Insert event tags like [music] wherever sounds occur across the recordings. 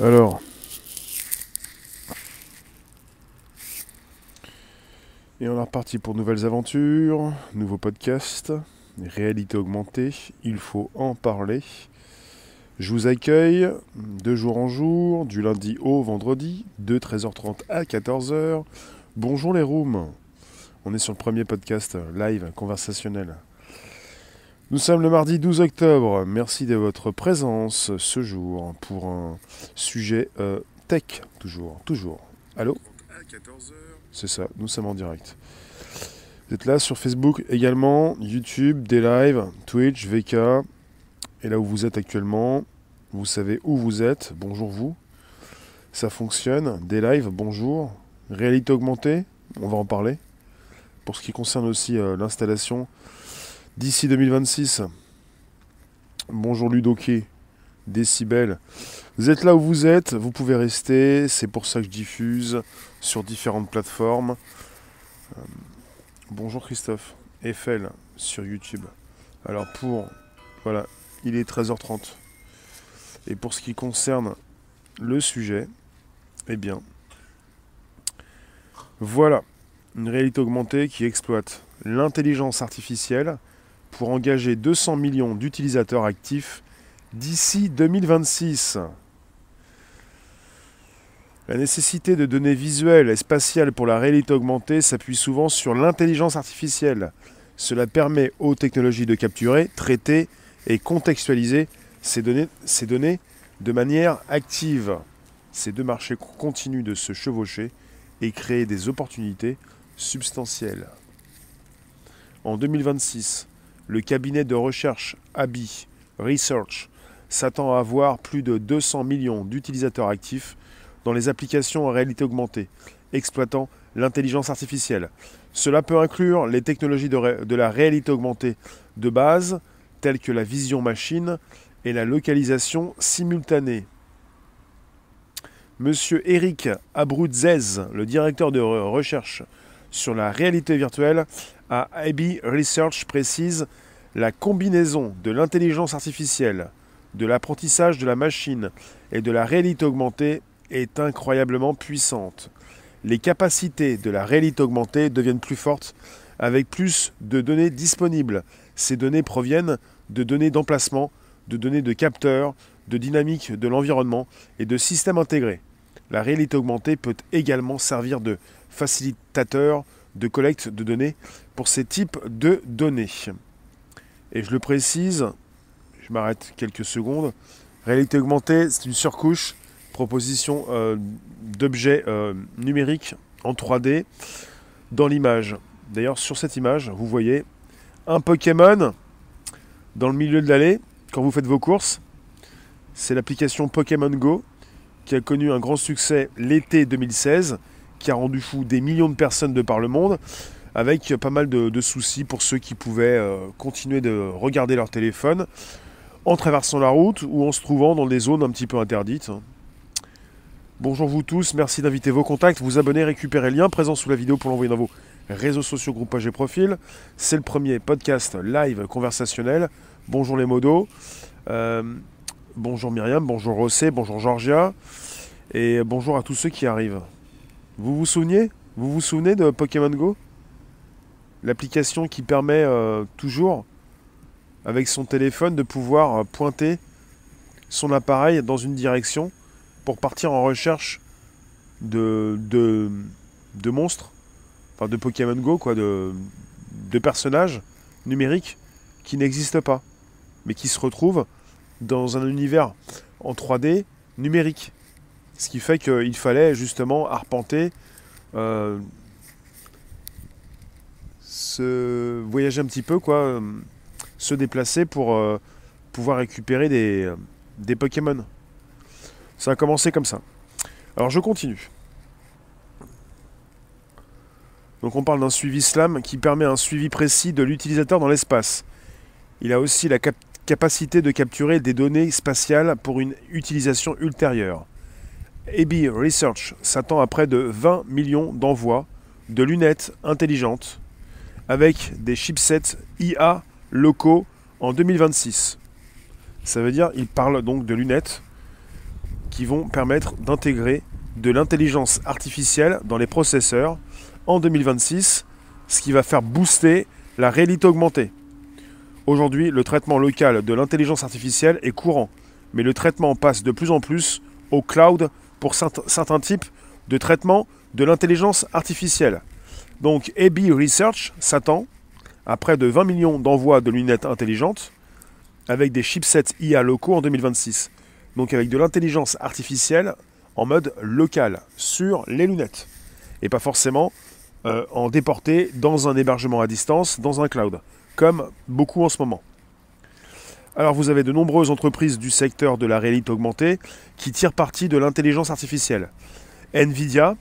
Alors. Et on est reparti pour nouvelles aventures, nouveau podcast, réalité augmentée, il faut en parler. Je vous accueille de jour en jour, du lundi au vendredi, de 13h30 à 14h. Bonjour les rooms. On est sur le premier podcast live conversationnel. Nous sommes le mardi 12 octobre. Merci de votre présence ce jour pour un sujet euh, tech, toujours, toujours. Allô? C'est ça, nous sommes en direct. Vous êtes là sur Facebook également, YouTube, des lives, Twitch, VK. Et là où vous êtes actuellement, vous savez où vous êtes. Bonjour vous. Ça fonctionne. Des lives, bonjour. Réalité augmentée, on va en parler. Pour ce qui concerne aussi euh, l'installation d'ici 2026. Bonjour Ludoké, Décibel. Vous êtes là où vous êtes, vous pouvez rester, c'est pour ça que je diffuse sur différentes plateformes. Euh, bonjour Christophe, Eiffel sur YouTube. Alors pour, voilà, il est 13h30. Et pour ce qui concerne le sujet, eh bien, voilà, une réalité augmentée qui exploite l'intelligence artificielle pour engager 200 millions d'utilisateurs actifs d'ici 2026. La nécessité de données visuelles et spatiales pour la réalité augmentée s'appuie souvent sur l'intelligence artificielle. Cela permet aux technologies de capturer, traiter et contextualiser ces données, ces données de manière active. Ces deux marchés continuent de se chevaucher et créer des opportunités substantielles. En 2026, le cabinet de recherche ABI Research s'attend à avoir plus de 200 millions d'utilisateurs actifs dans les applications en réalité augmentée, exploitant l'intelligence artificielle. Cela peut inclure les technologies de, la réalité augmentée de base, telles que la vision machine et la localisation simultanée. Monsieur Eric Abruzzez, le directeur de recherche sur la réalité virtuelle, à IB Research précise la combinaison de l'intelligence artificielle, de l'apprentissage de la machine et de la réalité augmentée est incroyablement puissante. Les capacités de la réalité augmentée deviennent plus fortes avec plus de données disponibles. Ces données proviennent de données d'emplacement, de données de capteurs, de dynamique de l'environnement et de systèmes intégrés. La réalité augmentée peut également servir de facilitateur de collecte de données pour ces types de données. Et je le précise, je m'arrête quelques secondes, réalité augmentée, c'est une surcouche, proposition euh, d'objets euh, numériques en 3D dans l'image. D'ailleurs, sur cette image, vous voyez un Pokémon dans le milieu de l'allée quand vous faites vos courses. C'est l'application Pokémon Go qui a connu un grand succès l'été 2016 qui a rendu fou des millions de personnes de par le monde, avec pas mal de, soucis pour ceux qui pouvaient euh, continuer de regarder leur téléphone en traversant la route ou en se trouvant dans des zones un petit peu interdites. Bonjour vous tous, merci d'inviter vos contacts, vous abonner, récupérer le lien présent sous la vidéo pour l'envoyer dans vos réseaux sociaux, groupes, pages et profils. C'est le premier podcast live conversationnel. Bonjour les modos. Euh, bonjour Myriam, bonjour Rossé, bonjour Georgia. Et bonjour à tous ceux qui arrivent. Vous vous souvenez Vous vous souvenez de Pokémon Go? L'application qui permet euh, toujours, avec son téléphone, de pouvoir euh, pointer son appareil dans une direction pour partir en recherche de, monstres, enfin de Pokémon Go, quoi, de personnages numériques qui n'existent pas, mais qui se retrouvent dans un univers en 3D numérique. Ce qui fait qu'il fallait justement arpenter, euh, se voyager un petit peu, quoi, euh, se déplacer pour euh, pouvoir récupérer des, Pokémon. Ça a commencé comme ça. Alors je continue. Donc on parle d'un suivi SLAM qui permet un suivi précis de l'utilisateur dans l'espace. Il a aussi la cap capacité de capturer des données spatiales pour une utilisation ultérieure. AB Research s'attend à près de 20 millions d'envois de lunettes intelligentes avec des chipsets IA locaux en 2026. Ça veut dire qu'il parle donc de lunettes qui vont permettre d'intégrer de l'intelligence artificielle dans les processeurs en 2026, ce qui va faire booster la réalité augmentée. Aujourd'hui, le traitement local de l'intelligence artificielle est courant, mais le traitement passe de plus en plus au cloud pour certains types de traitement de l'intelligence artificielle. Donc AB Research s'attend à près de 20 millions d'envois de lunettes intelligentes avec des chipsets IA locaux en 2026. Donc avec de l'intelligence artificielle en mode local sur les lunettes. Et pas forcément euh, en déporté dans un hébergement à distance, dans un cloud, comme beaucoup en ce moment. Alors vous avez de nombreuses entreprises du secteur de la réalité augmentée qui tirent parti de l'intelligence artificielle. Nvidia,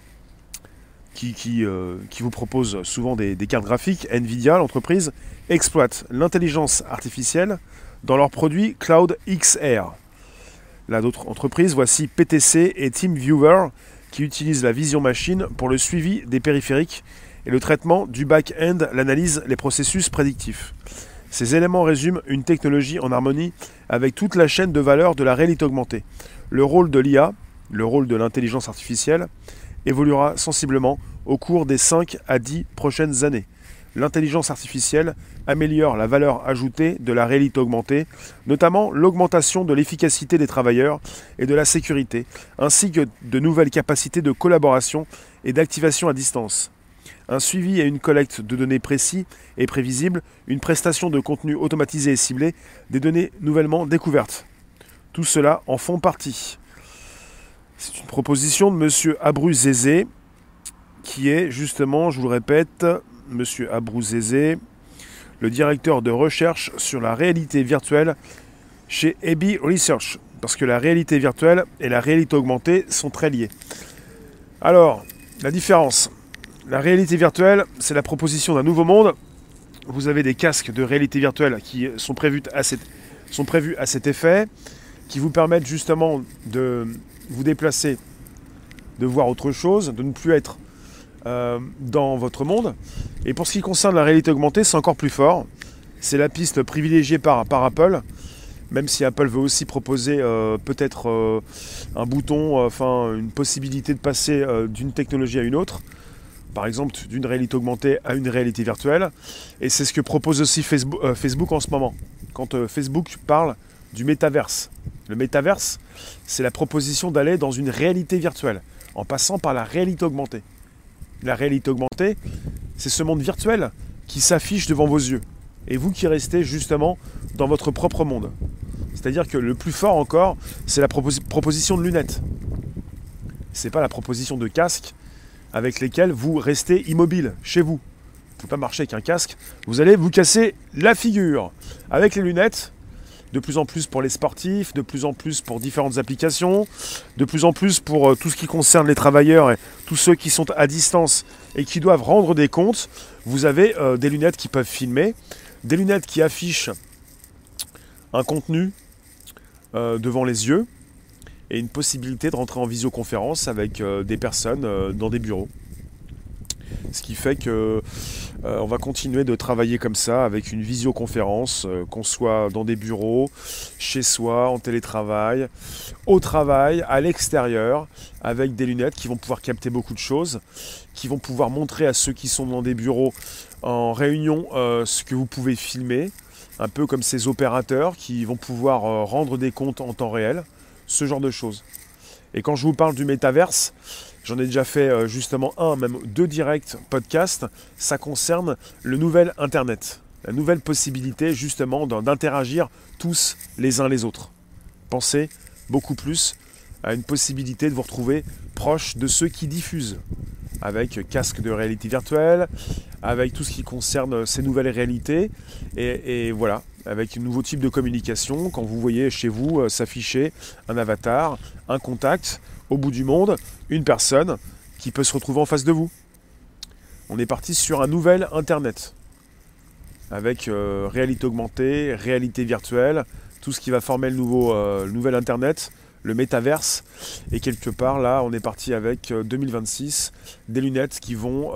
qui, euh, vous propose souvent des, cartes graphiques, Nvidia, l'entreprise, exploite l'intelligence artificielle dans leurs produits Cloud XR. Là, d'autres entreprises, voici PTC et TeamViewer, qui utilisent la vision machine pour le suivi des périphériques et le traitement du back-end, l'analyse, les processus prédictifs. Ces éléments résument une technologie en harmonie avec toute la chaîne de valeur de la réalité augmentée. Le rôle de l'IA, le rôle de l'intelligence artificielle, évoluera sensiblement au cours des 5 à 10 prochaines années. L'intelligence artificielle améliore la valeur ajoutée de la réalité augmentée, notamment l'augmentation de l'efficacité des travailleurs et de la sécurité, ainsi que de nouvelles capacités de collaboration et d'activation à distance. Un suivi et une collecte de données précis et prévisibles, une prestation de contenu automatisé et ciblé, des données nouvellement découvertes. Tout cela en font partie. C'est une proposition de M. Abruzézé, qui est justement, je vous le répète, M. Abruzézé, le directeur de recherche sur la réalité virtuelle chez EBI Research. Parce que la réalité virtuelle et la réalité augmentée sont très liées. Alors, la différence. La réalité virtuelle, c'est la proposition d'un nouveau monde. Vous avez des casques de réalité virtuelle qui sont prévus à, cet effet, qui vous permettent justement de vous déplacer, de voir autre chose, de ne plus être euh, dans votre monde. Et pour ce qui concerne la réalité augmentée, c'est encore plus fort. C'est la piste privilégiée par, par, Apple, même si Apple veut aussi proposer euh, peut-être euh, un bouton, enfin une possibilité de passer d'une technologie à une autre. Par exemple, d'une réalité augmentée à une réalité virtuelle. Et c'est ce que propose aussi Facebook, Facebook en ce moment. Quand Facebook parle du métaverse. Le métaverse, c'est la proposition d'aller dans une réalité virtuelle, en passant par la réalité augmentée. La réalité augmentée, c'est ce monde virtuel qui s'affiche devant vos yeux. Et vous qui restez justement dans votre propre monde. C'est-à-dire que le plus fort encore, c'est la proposition de lunettes. Ce n'est pas la proposition de casque avec lesquels vous restez immobile chez vous. Vous ne pouvez pas marcher avec un casque. Vous allez vous casser la figure. Avec les lunettes, de plus en plus pour les sportifs, de plus en plus pour différentes applications, de plus en plus pour euh, tout ce qui concerne les travailleurs et tous ceux qui sont à distance et qui doivent rendre des comptes. Vous avez euh, des lunettes qui peuvent filmer, des lunettes qui affichent un contenu euh, devant les yeux et une possibilité de rentrer en visioconférence avec des personnes dans des bureaux. Ce qui fait que euh, on va continuer de travailler comme ça avec une visioconférence, euh, qu'on soit dans des bureaux, chez soi, en télétravail, au travail, à l'extérieur, avec des lunettes qui vont pouvoir capter beaucoup de choses, qui vont pouvoir montrer à ceux qui sont dans des bureaux en réunion euh, ce que vous pouvez filmer, un peu comme ces opérateurs qui vont pouvoir rendre des comptes en temps réel, ce genre de choses. Et quand je vous parle du métaverse, J'en ai déjà fait euh, justement un, même deux directs podcasts. Ça concerne le nouvel Internet. La nouvelle possibilité justement d'interagir tous les uns les autres. Pensez beaucoup plus à une possibilité de vous retrouver proche de ceux qui diffusent, avec casque de réalité virtuelle, avec tout ce qui concerne ces nouvelles réalités, et, et voilà, avec un nouveau type de communication, quand vous voyez chez vous euh, s'afficher un avatar, un contact, au bout du monde une personne qui peut se retrouver en face de vous. On est parti sur un nouvel Internet avec euh, réalité augmentée, réalité virtuelle, tout ce qui va former le, nouveau, euh, nouvel Internet, le métaverse. Et quelque part, là, on est parti avec 2026, euh, des lunettes qui vont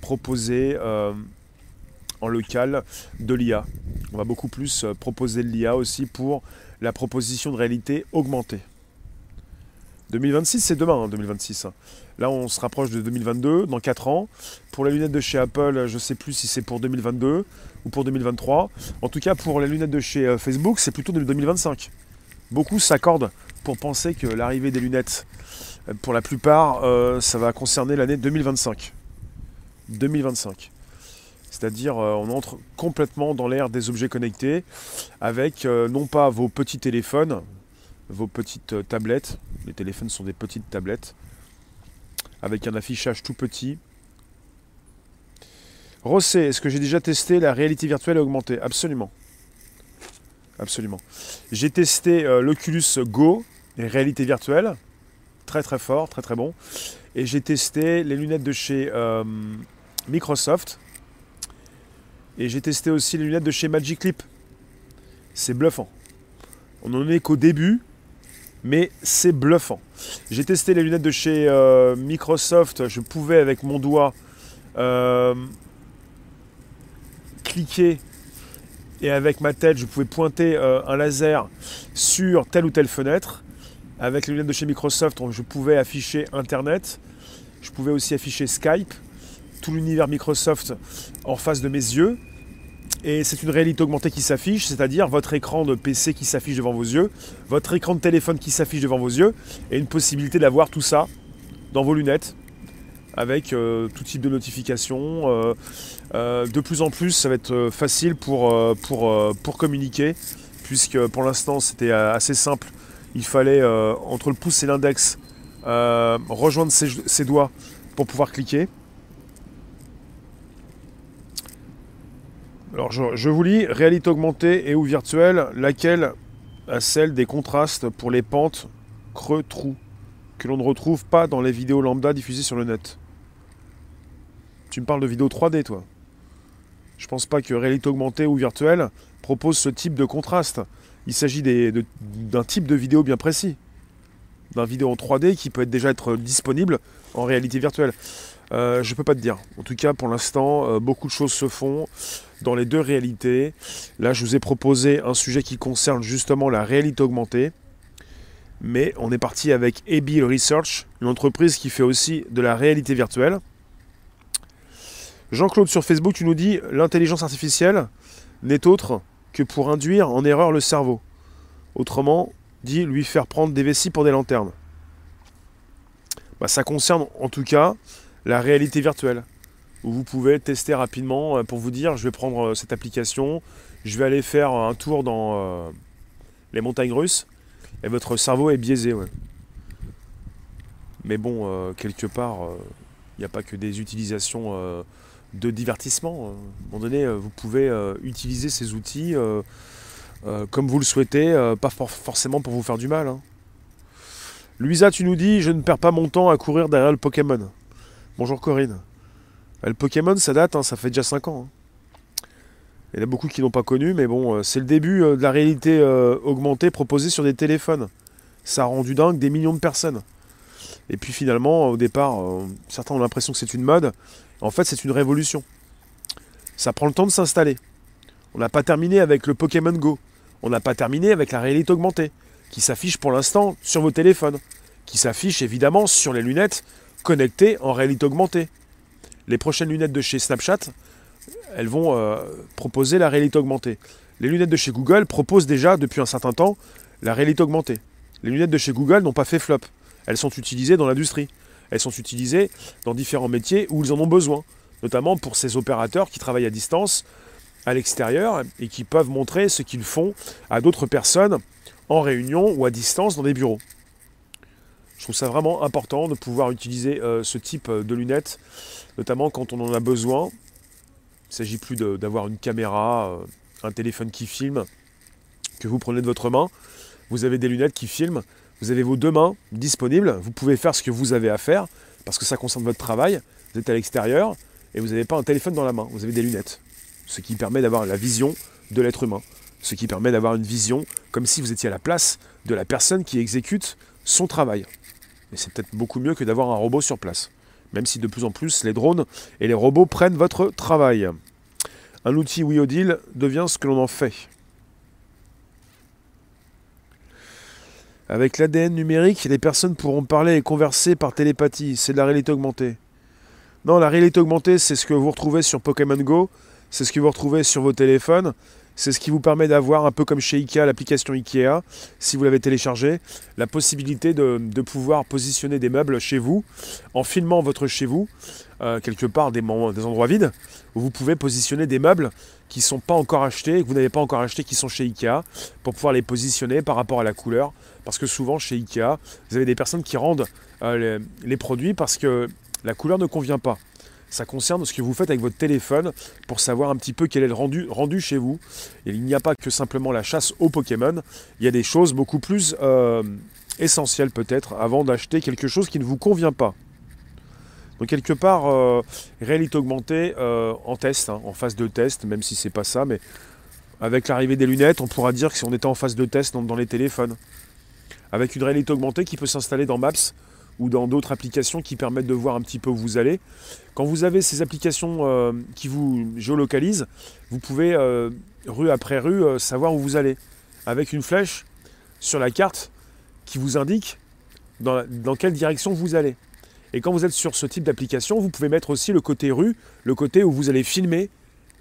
proposer local de l'IA. On va beaucoup plus proposer de l'IA aussi pour la proposition de réalité augmentée. 2026, c'est demain, 2026. Hein, Là, on se rapproche de 2022, dans 4 ans. Pour les lunettes de chez Apple, je ne sais plus si c'est pour 2022 ou pour 2023. En tout cas, pour les lunettes de chez euh, Facebook, c'est plutôt de 2025. Beaucoup s'accordent pour penser que l'arrivée des lunettes, euh, pour la plupart, ça va concerner l'année 2025. 2025. C'est-à-dire, on entre complètement dans l'ère des objets connectés, avec non pas vos petits téléphones, vos petites euh, tablettes. Les téléphones sont des petites tablettes avec un affichage tout petit. Rossé, est-ce que j'ai déjà testé la réalité virtuelle augmentée Absolument. Absolument. J'ai testé euh, l'Oculus Go, les réalités virtuelles. Très très fort, très très bon. Et j'ai testé les lunettes de chez euh, Microsoft. Et j'ai testé aussi les lunettes de chez Magic Leap. C'est bluffant. On n'en est qu'au début mais c'est bluffant. J'ai testé les lunettes de chez euh, Microsoft, je pouvais avec mon doigt euh, cliquer et avec ma tête je pouvais pointer euh, un laser sur telle ou telle fenêtre. Avec les lunettes de chez Microsoft, je pouvais afficher Internet, je pouvais aussi afficher Skype, tout l'univers Microsoft en face de mes yeux et c'est une réalité augmentée qui s'affiche, c'est-à-dire votre écran de PC qui s'affiche devant vos yeux, votre écran de téléphone qui s'affiche devant vos yeux, et une possibilité d'avoir tout ça dans vos lunettes, avec euh, tout type de notifications. Euh, euh, de plus en plus, ça va être facile pour, pour, pour communiquer, puisque pour l'instant c'était assez simple. Il fallait, entre le pouce et l'index, rejoindre ses doigts pour pouvoir cliquer. Alors je, vous lis, réalité augmentée et ou virtuelle, laquelle a celle des contrastes pour les pentes creux trous, que l'on ne retrouve pas dans les vidéos lambda diffusées sur le net. Tu me parles de vidéo 3D toi Je pense pas que réalité augmentée ou virtuelle propose ce type de contraste. Il s'agit d'un type de vidéo bien précis. D'un vidéo en 3D qui peut déjà être disponible en réalité virtuelle. Euh, je ne peux pas te dire. En tout cas, pour l'instant, euh, beaucoup de choses se font dans les deux réalités. Là, je vous ai proposé un sujet qui concerne justement la réalité augmentée. Mais on est parti avec Ebil Research, une entreprise qui fait aussi de la réalité virtuelle. Jean-Claude sur Facebook, tu nous dis l'intelligence artificielle n'est autre que pour induire en erreur le cerveau. Autrement dit, lui faire prendre des vessies pour des lanternes. Bah, ça concerne en tout cas la réalité virtuelle, où vous pouvez tester rapidement euh, pour vous dire je vais prendre euh, cette application, je vais aller faire un tour dans euh, les montagnes russes, et votre cerveau est biaisé. Mais bon, quelque part, il n'y a pas que des utilisations de divertissement. À un moment donné, vous pouvez utiliser ces outils comme vous le souhaitez, pas forcément pour vous faire du mal. Hein. Luisa, tu nous dis, je ne perds pas mon temps à courir derrière le Pokémon. Bonjour Corinne. Euh, le Pokémon, ça date, hein, ça fait déjà 5 ans. Hein. Il y en a beaucoup qui n'ont pas connu, mais bon, euh, c'est le début euh, de la réalité augmentée proposée sur des téléphones. Ça a rendu dingue des millions de personnes. Et puis finalement, au départ, certains ont l'impression que c'est une mode. En fait, c'est une révolution. Ça prend le temps de s'installer. On n'a pas terminé avec le Pokémon Go. On n'a pas terminé avec la réalité augmentée, qui s'affiche pour l'instant sur vos téléphones, qui s'affiche évidemment sur les lunettes connectées en réalité augmentée. Les prochaines lunettes de chez Snapchat, elles vont euh, proposer la réalité augmentée. Les lunettes de chez Google proposent déjà depuis un certain temps la réalité augmentée. Les lunettes de chez Google n'ont pas fait flop. Elles sont utilisées dans l'industrie. Elles sont utilisées dans différents métiers où ils en ont besoin, notamment pour ces opérateurs qui travaillent à distance, à l'extérieur, et qui peuvent montrer ce qu'ils font à d'autres personnes en réunion ou à distance dans des bureaux. Je trouve ça vraiment important de pouvoir utiliser euh, ce type euh, de lunettes, notamment quand on en a besoin. Il ne s'agit plus d'avoir une caméra, euh, un téléphone qui filme, que vous prenez de votre main. Vous avez des lunettes qui filment, vous avez vos deux mains disponibles, vous pouvez faire ce que vous avez à faire, parce que ça concerne votre travail, vous êtes à l'extérieur, et vous n'avez pas un téléphone dans la main, vous avez des lunettes. Ce qui permet d'avoir la vision de l'être humain. Ce qui permet d'avoir une vision comme si vous étiez à la place de la personne qui exécute son travail. Mais c'est peut-être beaucoup mieux que d'avoir un robot sur place. Même si de plus en plus les drones et les robots prennent votre travail. Un outil oui deal devient ce que l'on en fait. Avec l'ADN numérique, les personnes pourront parler et converser par télépathie. C'est de la réalité augmentée. Non, la réalité augmentée, c'est ce que vous retrouvez sur Pokémon Go, c'est ce que vous retrouvez sur vos téléphones, c'est ce qui vous permet d'avoir, un peu comme chez IKEA, l'application IKEA, si vous l'avez téléchargée, la possibilité de, pouvoir positionner des meubles chez vous en filmant votre chez vous, euh, quelque part des, endroits vides, où vous pouvez positionner des meubles qui ne sont pas encore achetés, que vous n'avez pas encore achetés, qui sont chez IKEA, pour pouvoir les positionner par rapport à la couleur. Parce que souvent chez IKEA, vous avez des personnes qui rendent euh, les produits parce que la couleur ne convient pas. Ça concerne ce que vous faites avec votre téléphone pour savoir un petit peu quel est le rendu, rendu chez vous. Et il n'y a pas que simplement la chasse aux Pokémon, il y a des choses beaucoup plus euh, essentielles peut-être avant d'acheter quelque chose qui ne vous convient pas. Donc quelque part, euh, réalité augmentée euh, en test, hein, en phase de test, même si c'est pas ça, mais avec l'arrivée des lunettes, on pourra dire que si on était en phase de test dans les téléphones. Avec une réalité augmentée qui peut s'installer dans Maps, ou dans d'autres applications qui permettent de voir un petit peu où vous allez. Quand vous avez ces applications euh, qui vous géolocalisent, vous pouvez, euh, rue après rue, euh, savoir où vous allez. Avec une flèche sur la carte qui vous indique dans, dans quelle direction vous allez. Et quand vous êtes sur ce type d'application, vous pouvez mettre aussi le côté rue, le côté où vous allez filmer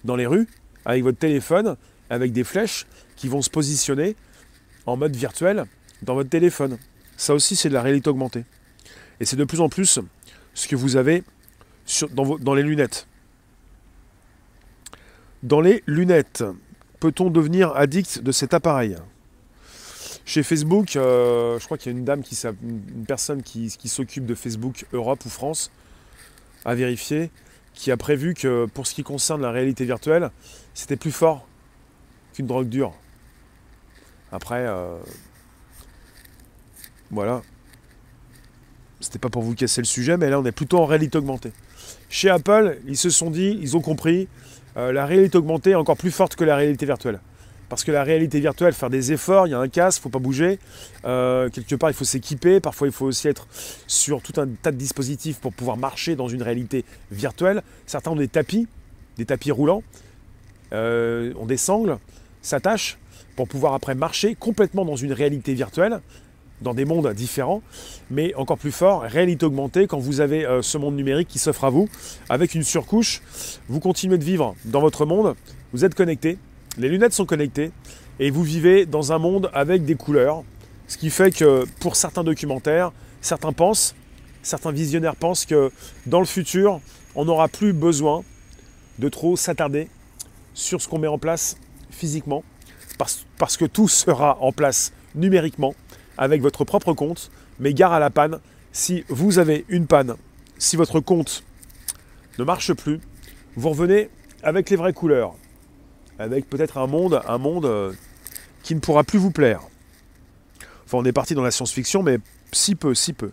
dans les rues avec votre téléphone, avec des flèches qui vont se positionner en mode virtuel dans votre téléphone. Ça aussi, c'est de la réalité augmentée. Et c'est de plus en plus ce que vous avez dans, les lunettes. Dans les lunettes, peut-on devenir addict de cet appareil? Chez Facebook, euh, je crois qu'il y a une dame, qui, une personne qui, s'occupe de Facebook Europe ou France, à vérifier, qui a prévu que pour ce qui concerne la réalité virtuelle, c'était plus fort qu'une drogue dure. Après, euh, voilà, c'était pas pour vous casser le sujet, mais là on est plutôt en réalité augmentée. Chez Apple, ils se sont dit, ils ont compris, euh, la réalité augmentée est encore plus forte que la réalité virtuelle. Parce que la réalité virtuelle, faire des efforts, il y a un casque, il ne faut pas bouger. Euh, quelque part, il faut s'équiper. Parfois, il faut aussi être sur tout un tas de dispositifs pour pouvoir marcher dans une réalité virtuelle. Certains ont des tapis, des tapis roulants, euh, ont des sangles, s'attachent pour pouvoir après marcher complètement dans une réalité virtuelle dans des mondes différents, mais encore plus fort, réalité augmentée, quand vous avez euh, ce monde numérique qui s'offre à vous, avec une surcouche, vous continuez de vivre dans votre monde, vous êtes connecté, les lunettes sont connectées, et vous vivez dans un monde avec des couleurs, ce qui fait que pour certains documentaires, certains pensent, certains visionnaires pensent que dans le futur, on n'aura plus besoin de trop s'attarder sur ce qu'on met en place physiquement, parce, parce que tout sera en place numériquement avec votre propre compte, mais gare à la panne. Si vous avez une panne, si votre compte ne marche plus, vous revenez avec les vraies couleurs, avec peut-être un monde, un monde euh, qui ne pourra plus vous plaire. Enfin, on est parti dans la science-fiction, mais si peu, si peu.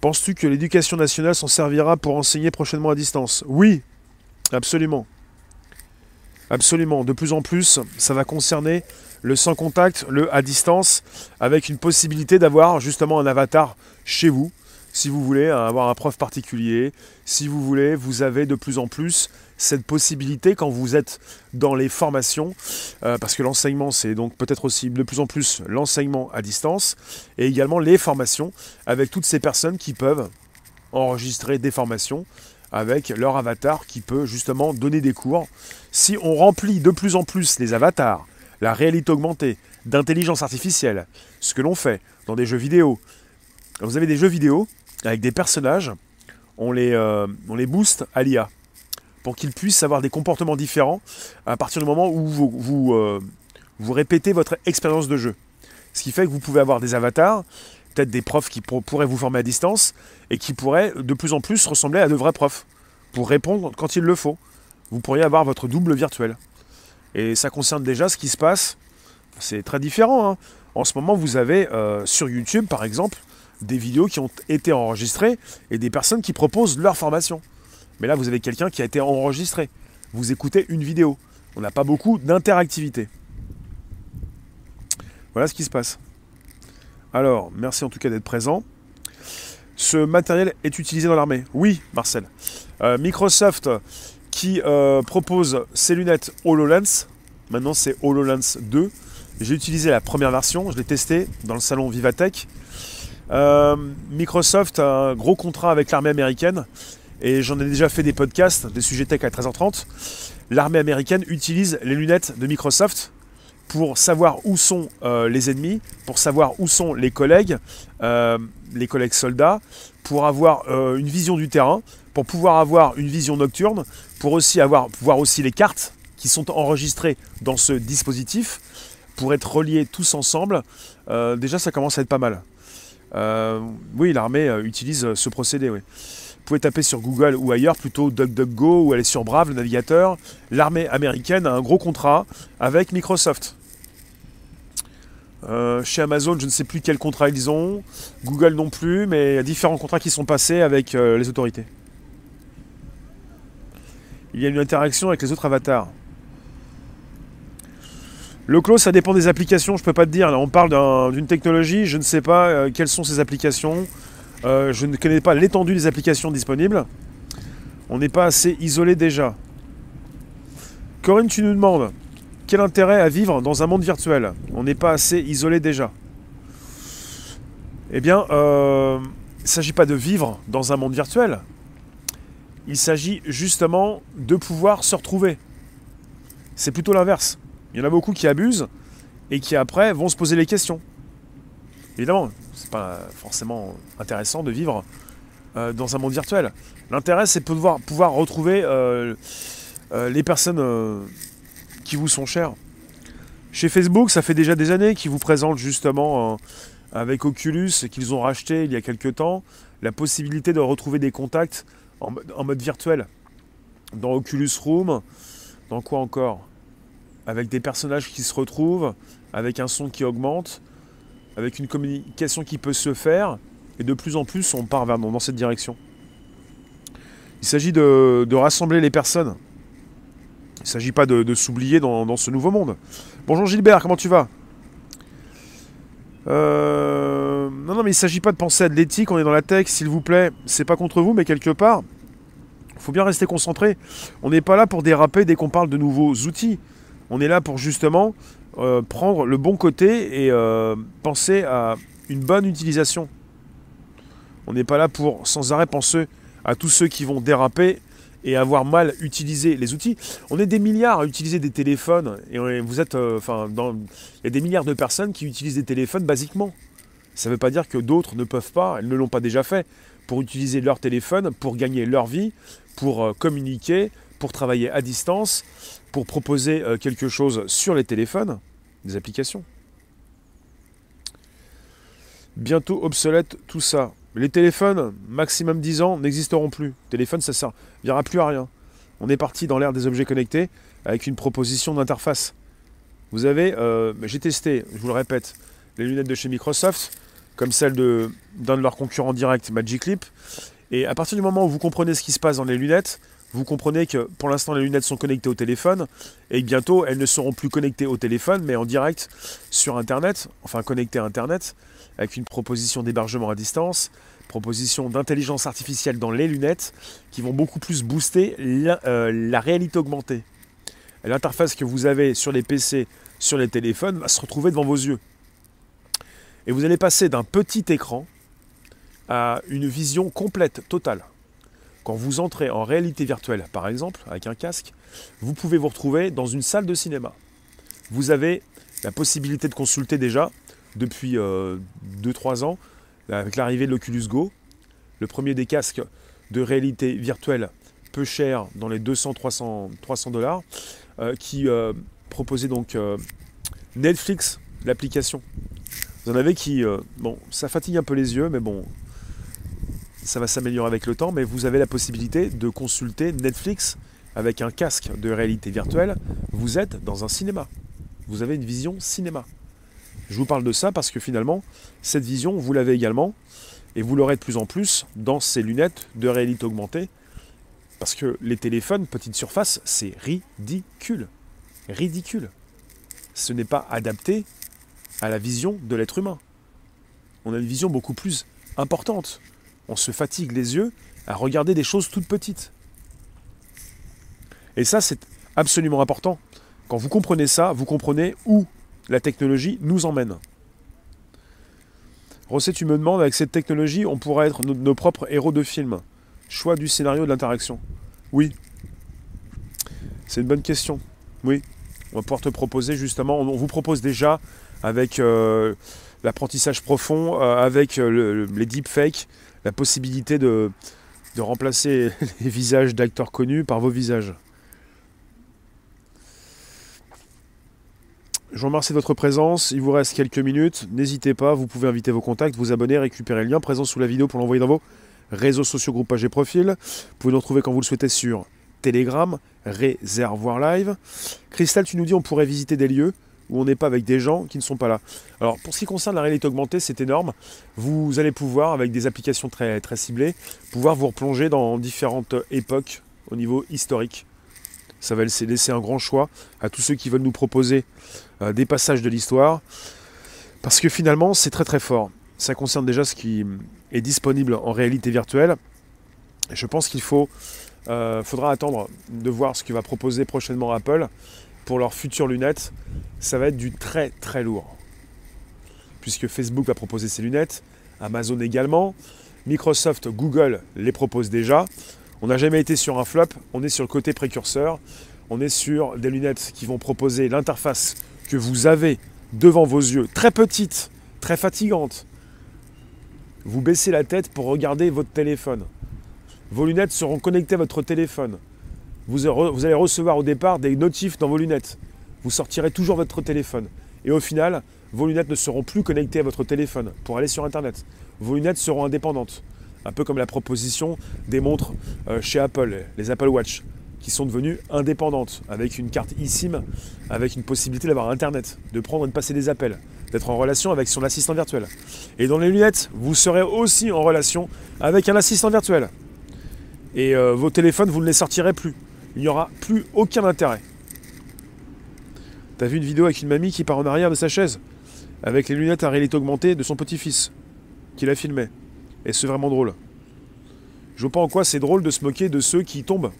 Penses-tu que l'éducation nationale s'en servira pour enseigner prochainement à distance? Oui, absolument. Absolument. De plus en plus, ça va concerner le sans contact, le à distance, avec une possibilité d'avoir justement un avatar chez vous, si vous voulez avoir un prof particulier, si vous voulez, vous avez de plus en plus cette possibilité quand vous êtes dans les formations, euh, parce que l'enseignement, c'est donc peut-être aussi de plus en plus l'enseignement à distance, et également les formations, avec toutes ces personnes qui peuvent enregistrer des formations avec leur avatar qui peut justement donner des cours. Si on remplit de plus en plus les avatars la réalité augmentée, d'intelligence artificielle, ce que l'on fait dans des jeux vidéo. vous avez des jeux vidéo avec des personnages, on les, euh, booste à l'IA pour qu'ils puissent avoir des comportements différents à partir du moment où euh, vous répétez votre expérience de jeu. Ce qui fait que vous pouvez avoir des avatars, peut-être des profs qui pourraient vous former à distance et qui pourraient de plus en plus ressembler à de vrais profs pour répondre quand il le faut. Vous pourriez avoir votre double virtuel. Et ça concerne déjà ce qui se passe. C'est très différent. Hein. En ce moment, vous avez euh, sur YouTube, par exemple, des vidéos qui ont été enregistrées et des personnes qui proposent leur formation. Mais là, vous avez quelqu'un qui a été enregistré. Vous écoutez une vidéo. On n'a pas beaucoup d'interactivité. Voilà ce qui se passe. Alors, merci en tout cas d'être présent. Ce matériel est utilisé dans l'armée Oui, Marcel. Euh, Microsoft qui euh, propose ces lunettes HoloLens. Maintenant, c'est HoloLens 2. J'ai utilisé la première version, je l'ai testé dans le salon Vivatech. Euh, Microsoft a un gros contrat avec l'armée américaine et j'en ai déjà fait des podcasts, des sujets tech à 13h30. L'armée américaine utilise les lunettes de Microsoft pour savoir où sont euh, les ennemis, pour savoir où sont les collègues, les collègues soldats, pour avoir une vision du terrain, pour pouvoir avoir une vision nocturne, pour aussi voir aussi les cartes qui sont enregistrées dans ce dispositif, pour être reliés tous ensemble. déjà, ça commence à être pas mal. Euh, oui, l'armée euh, utilise euh, ce procédé. Oui. Vous pouvez taper sur Google ou ailleurs, plutôt DuckDuckGo ou aller sur Brave, le navigateur. L'armée américaine a un gros contrat avec Microsoft. chez Amazon, je ne sais plus quel contrat ils ont. Google non plus, mais il y a différents contrats qui sont passés avec les autorités. Il y a une interaction avec les autres avatars. Le clos, ça dépend des applications, je peux pas te dire. Là, on parle d'une technologie, je ne sais pas euh, quelles sont ces applications. Euh, je ne connais pas l'étendue des applications disponibles. On n'est pas assez isolé déjà. Corinne, tu nous demandes quel intérêt à vivre dans un monde virtuel? On n'est pas assez isolé déjà. Eh bien, euh, il ne s'agit pas de vivre dans un monde virtuel. Il s'agit justement de pouvoir se retrouver. C'est plutôt l'inverse. Il y en a beaucoup qui abusent et qui après vont se poser les questions. Évidemment, c'est pas forcément intéressant de vivre euh, dans un monde virtuel. L'intérêt, c'est de pouvoir, pouvoir retrouver euh, euh, les personnes qui vous sont chères. Chez Facebook, ça fait déjà des années qu'ils vous présentent justement avec Oculus, qu'ils ont racheté il y a quelques temps, la possibilité de retrouver des contacts en, mode virtuel. Dans Oculus Room, dans quoi encore? Avec des personnages qui se retrouvent, avec un son qui augmente, avec une communication qui peut se faire, et de plus en plus on part vers, dans cette direction. Il s'agit de, rassembler les personnes. Il ne s'agit pas de, s'oublier dans, ce nouveau monde. Bonjour Gilbert, comment tu vas? Euh, Non, non, mais il ne s'agit pas de penser à de l'éthique, on est dans la tech, s'il vous plaît. C'est pas contre vous, mais quelque part, faut bien rester concentré. On n'est pas là pour déraper dès qu'on parle de nouveaux outils. On est là pour justement euh, prendre le bon côté et euh, penser à une bonne utilisation. On n'est pas là pour sans arrêt penser à tous ceux qui vont déraper et avoir mal utilisé les outils. On est des milliards à utiliser des téléphones et vous êtes, euh, enfin, il y a des milliards de personnes qui utilisent des téléphones basiquement. Ça ne veut pas dire que d'autres ne peuvent pas, elles ne l'ont pas déjà fait, pour utiliser leur téléphone, pour gagner leur vie, pour communiquer, pour travailler à distance, pour proposer euh, quelque chose sur les téléphones, des applications. Bientôt obsolète tout ça. Les téléphones, maximum 10 ans, n'existeront plus. Téléphone, ça sert, il plus à rien. On est parti dans l'ère des objets connectés avec une proposition d'interface. Vous avez, euh, j'ai testé, je vous le répète, les lunettes de chez Microsoft, comme celles d'un de, leurs concurrents directs, Magic Leap. Et à partir du moment où vous comprenez ce qui se passe dans les lunettes, vous comprenez que pour l'instant les lunettes sont connectées au téléphone et bientôt elles ne seront plus connectées au téléphone mais en direct sur Internet, enfin connectées à Internet, avec une proposition d'hébergement à distance, proposition d'intelligence artificielle dans les lunettes qui vont beaucoup plus booster la, euh, réalité augmentée. L'interface que vous avez sur les PC, sur les téléphones va se retrouver devant vos yeux. Et vous allez passer d'un petit écran à une vision complète, totale. Quand vous entrez en réalité virtuelle, par exemple, avec un casque, vous pouvez vous retrouver dans une salle de cinéma. Vous avez la possibilité de consulter déjà, depuis 2-3 euh, ans, avec l'arrivée de l'Oculus Go, le premier des casques de réalité virtuelle peu cher, dans les 200-300 dollars, euh, qui euh, proposait donc Netflix, l'application. Vous en avez qui, bon, ça fatigue un peu les yeux, mais bon, ça va s'améliorer avec le temps, mais vous avez la possibilité de consulter Netflix avec un casque de réalité virtuelle. Vous êtes dans un cinéma. Vous avez une vision cinéma. Je vous parle de ça parce que finalement, cette vision, vous l'avez également, et vous l'aurez de plus en plus dans ces lunettes de réalité augmentée, parce que les téléphones petite surface, c'est ridicule. Ridicule. Ce n'est pas adapté à la vision de l'être humain. On a une vision beaucoup plus importante on se fatigue les yeux à regarder des choses toutes petites. Et ça, c'est absolument important. Quand vous comprenez ça, vous comprenez où la technologie nous emmène. Rosset, tu me demandes, avec cette technologie, on pourrait être nos, propres héros de film. Choix du scénario de l'interaction. Oui. C'est une bonne question. Oui. On va pouvoir te proposer justement, on, vous propose déjà avec euh, l'apprentissage profond, euh, avec euh, les deepfakes, la possibilité de, remplacer [laughs] les visages d'acteurs connus par vos visages. Je vous remercie de votre présence. Il vous reste quelques minutes. N'hésitez pas, vous pouvez inviter vos contacts, vous abonner, récupérer le lien présent sous la vidéo pour l'envoyer dans vos réseaux sociaux, groupes, pages et profils. Vous pouvez nous retrouver quand vous le souhaitez sur Telegram, Réservoir Live. Christelle, tu nous dis on pourrait visiter des lieux où on n'est pas avec des gens qui ne sont pas là. Alors pour ce qui concerne la réalité augmentée, c'est énorme. Vous allez pouvoir, avec des applications très, très ciblées, pouvoir vous replonger dans différentes époques au niveau historique. Ça va laisser un grand choix à tous ceux qui veulent nous proposer euh, des passages de l'histoire. Parce que finalement, c'est très très fort. Ça concerne déjà ce qui est disponible en réalité virtuelle. je pense qu'il euh, faudra attendre de voir ce que va proposer prochainement Apple pour leurs futures lunettes. Ça va être du très très lourd. Puisque Facebook va proposer ses lunettes, Amazon également, Microsoft, Google les proposent déjà. On n'a jamais été sur un flop, on est sur le côté précurseur. On est sur des lunettes qui vont proposer l'interface que vous avez devant vos yeux, très petite, très fatigante. Vous baissez la tête pour regarder votre téléphone. Vos lunettes seront connectées à votre téléphone. Vous, allez recevoir au départ des notifs dans vos lunettes. Vous sortirez toujours votre téléphone. Et au final, vos lunettes ne seront plus connectées à votre téléphone pour aller sur Internet. Vos lunettes seront indépendantes un peu comme la proposition des montres euh, chez Apple, les Apple Watch, qui sont devenues indépendantes, avec une carte eSIM, avec une possibilité d'avoir Internet, de prendre et de passer des appels, d'être en relation avec son assistant virtuel. Et dans les lunettes, vous serez aussi en relation avec un assistant virtuel. Et euh, vos téléphones, vous ne les sortirez plus. Il n'y aura plus aucun intérêt. T'as vu une vidéo avec une mamie qui part en arrière de sa chaise, avec les lunettes à réalité augmentée de son petit-fils, qui la filmait. Et c'est vraiment drôle. Je vois pas en quoi c'est drôle de se moquer de ceux qui tombent.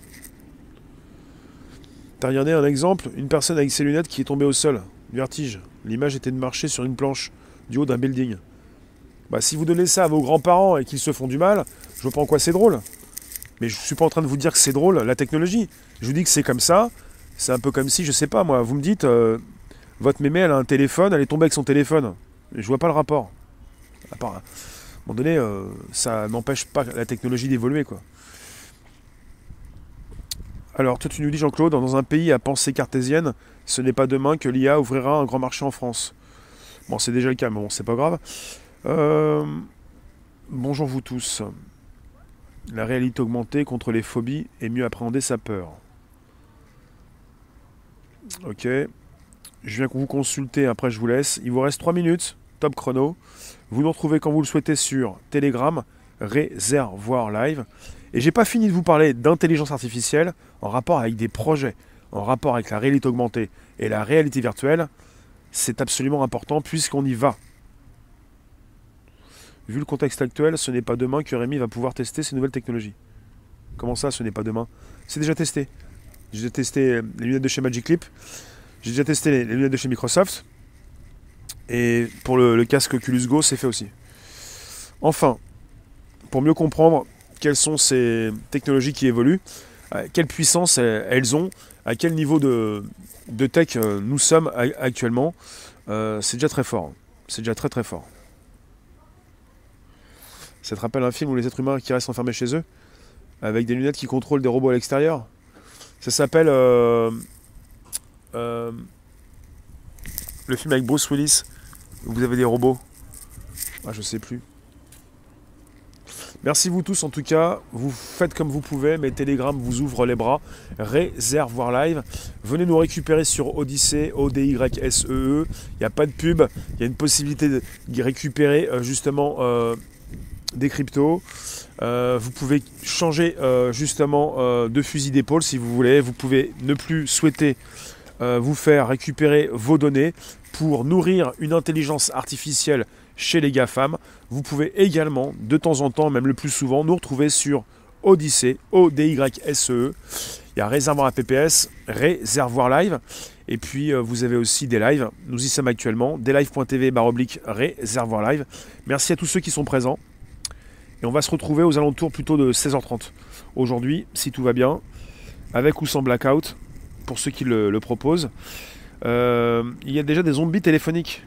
T'as regardé un exemple, une personne avec ses lunettes qui est tombée au sol, vertige. L'image était de marcher sur une planche du haut d'un building. Bah, si vous donnez ça à vos grands-parents et qu'ils se font du mal, je vois pas en quoi c'est drôle. Mais je suis pas en train de vous dire que c'est drôle, la technologie. Je vous dis que c'est comme ça. C'est un peu comme si, je sais pas moi, vous me dites, euh, votre mémé, elle a un téléphone, elle est tombée avec son téléphone. Je vois pas le rapport. À part, un moment donné, euh, ça n'empêche pas la technologie d'évoluer. quoi. Alors, toi, tu nous dis, Jean-Claude, dans un pays à pensée cartésienne, ce n'est pas demain que l'IA ouvrira un grand marché en France. Bon, c'est déjà le cas, mais bon, c'est pas grave. Euh, bonjour vous tous. La réalité augmentée contre les phobies et mieux appréhender sa peur. Ok. Je viens vous consulter, après je vous laisse. Il vous reste 3 minutes, top chrono. Vous nous retrouvez quand vous le souhaitez sur Telegram, Réservoir Live. Et j'ai pas fini de vous parler d'intelligence artificielle en rapport avec des projets, en rapport avec la réalité augmentée et la réalité virtuelle. C'est absolument important puisqu'on y va. Vu le contexte actuel, ce n'est pas demain que Rémi va pouvoir tester ces nouvelles technologies. Comment ça, ce n'est pas demain? C'est déjà testé. J'ai déjà testé les lunettes de chez Magic Clip. J'ai déjà testé les lunettes de chez Microsoft. Et pour le, casque Oculus Go, c'est fait aussi. Enfin, pour mieux comprendre quelles sont ces technologies qui évoluent, euh, quelle puissance elles ont, à quel niveau de, tech euh, nous sommes actuellement, euh, c'est déjà très fort. C'est déjà très très fort. Ça te rappelle un film où les êtres humains qui restent enfermés chez eux, avec des lunettes qui contrôlent des robots à l'extérieur? Ça s'appelle le film avec Bruce Willis vous avez des robots? Ah, Je sais plus. Merci vous tous en tout cas. Vous faites comme vous pouvez. Mes Telegram vous ouvrent les bras. Réservoir live. Venez nous récupérer sur Odyssey, O-D-Y-S-E-E. E. Il n'y a pas de pub. Il y a une possibilité de récupérer euh, justement euh, des cryptos. Euh, vous pouvez changer justement de fusil d'épaule si vous voulez. Vous pouvez ne plus souhaiter vous faire récupérer vos données pour nourrir une intelligence artificielle chez les GAFAM. Vous pouvez également, de temps en temps, même le plus souvent, nous retrouver sur Odyssey, O-D-Y-S-E. Il y a réservoir APPS, réservoir live. Et puis vous avez aussi des lives. Nous y sommes actuellement. Deslive.tv barre oblique réservoir live. Merci à tous ceux qui sont présents. Et on va se retrouver aux alentours plutôt de 16h30. Aujourd'hui, si tout va bien, avec ou sans blackout, pour ceux qui le, proposent. il y a déjà des zombies téléphoniques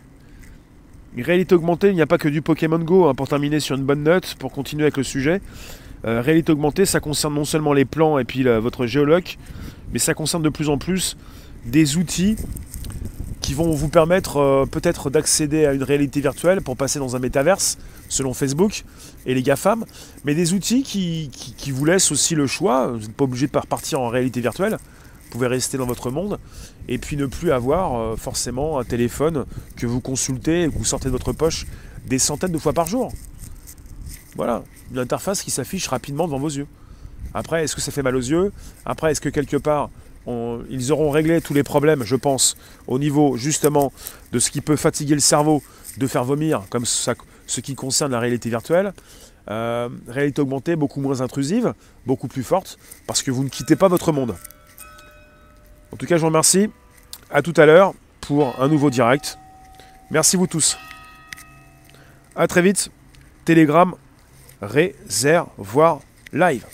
Réalité augmentée, il n'y a pas que du Pokémon Go, hein, pour terminer sur une bonne note, pour continuer avec le sujet. Euh, réalité augmentée, ça concerne non seulement les plans et puis votre géoloc, mais ça concerne de plus en plus des outils qui vont vous permettre euh, peut-être d'accéder à une réalité virtuelle pour passer dans un métaverse, selon Facebook et les GAFAM, mais des outils qui, vous laissent aussi le choix, vous n'êtes pas obligé de partir en réalité virtuelle, vous pouvez rester dans votre monde et puis ne plus avoir euh, forcément un téléphone que vous consultez et que vous sortez de votre poche des centaines de fois par jour. Voilà, une interface qui s'affiche rapidement devant vos yeux. Après, est-ce que ça fait mal aux yeux? Après, est-ce que quelque part, ils auront réglé tous les problèmes, je pense, au niveau justement de ce qui peut fatiguer le cerveau, de faire vomir, comme ce qui concerne la réalité virtuelle euh, Réalité augmentée, beaucoup moins intrusive, beaucoup plus forte, parce que vous ne quittez pas votre monde. En tout cas, je vous remercie. À tout à l'heure pour un nouveau direct. Merci vous tous. A très vite. Telegram réservoir live.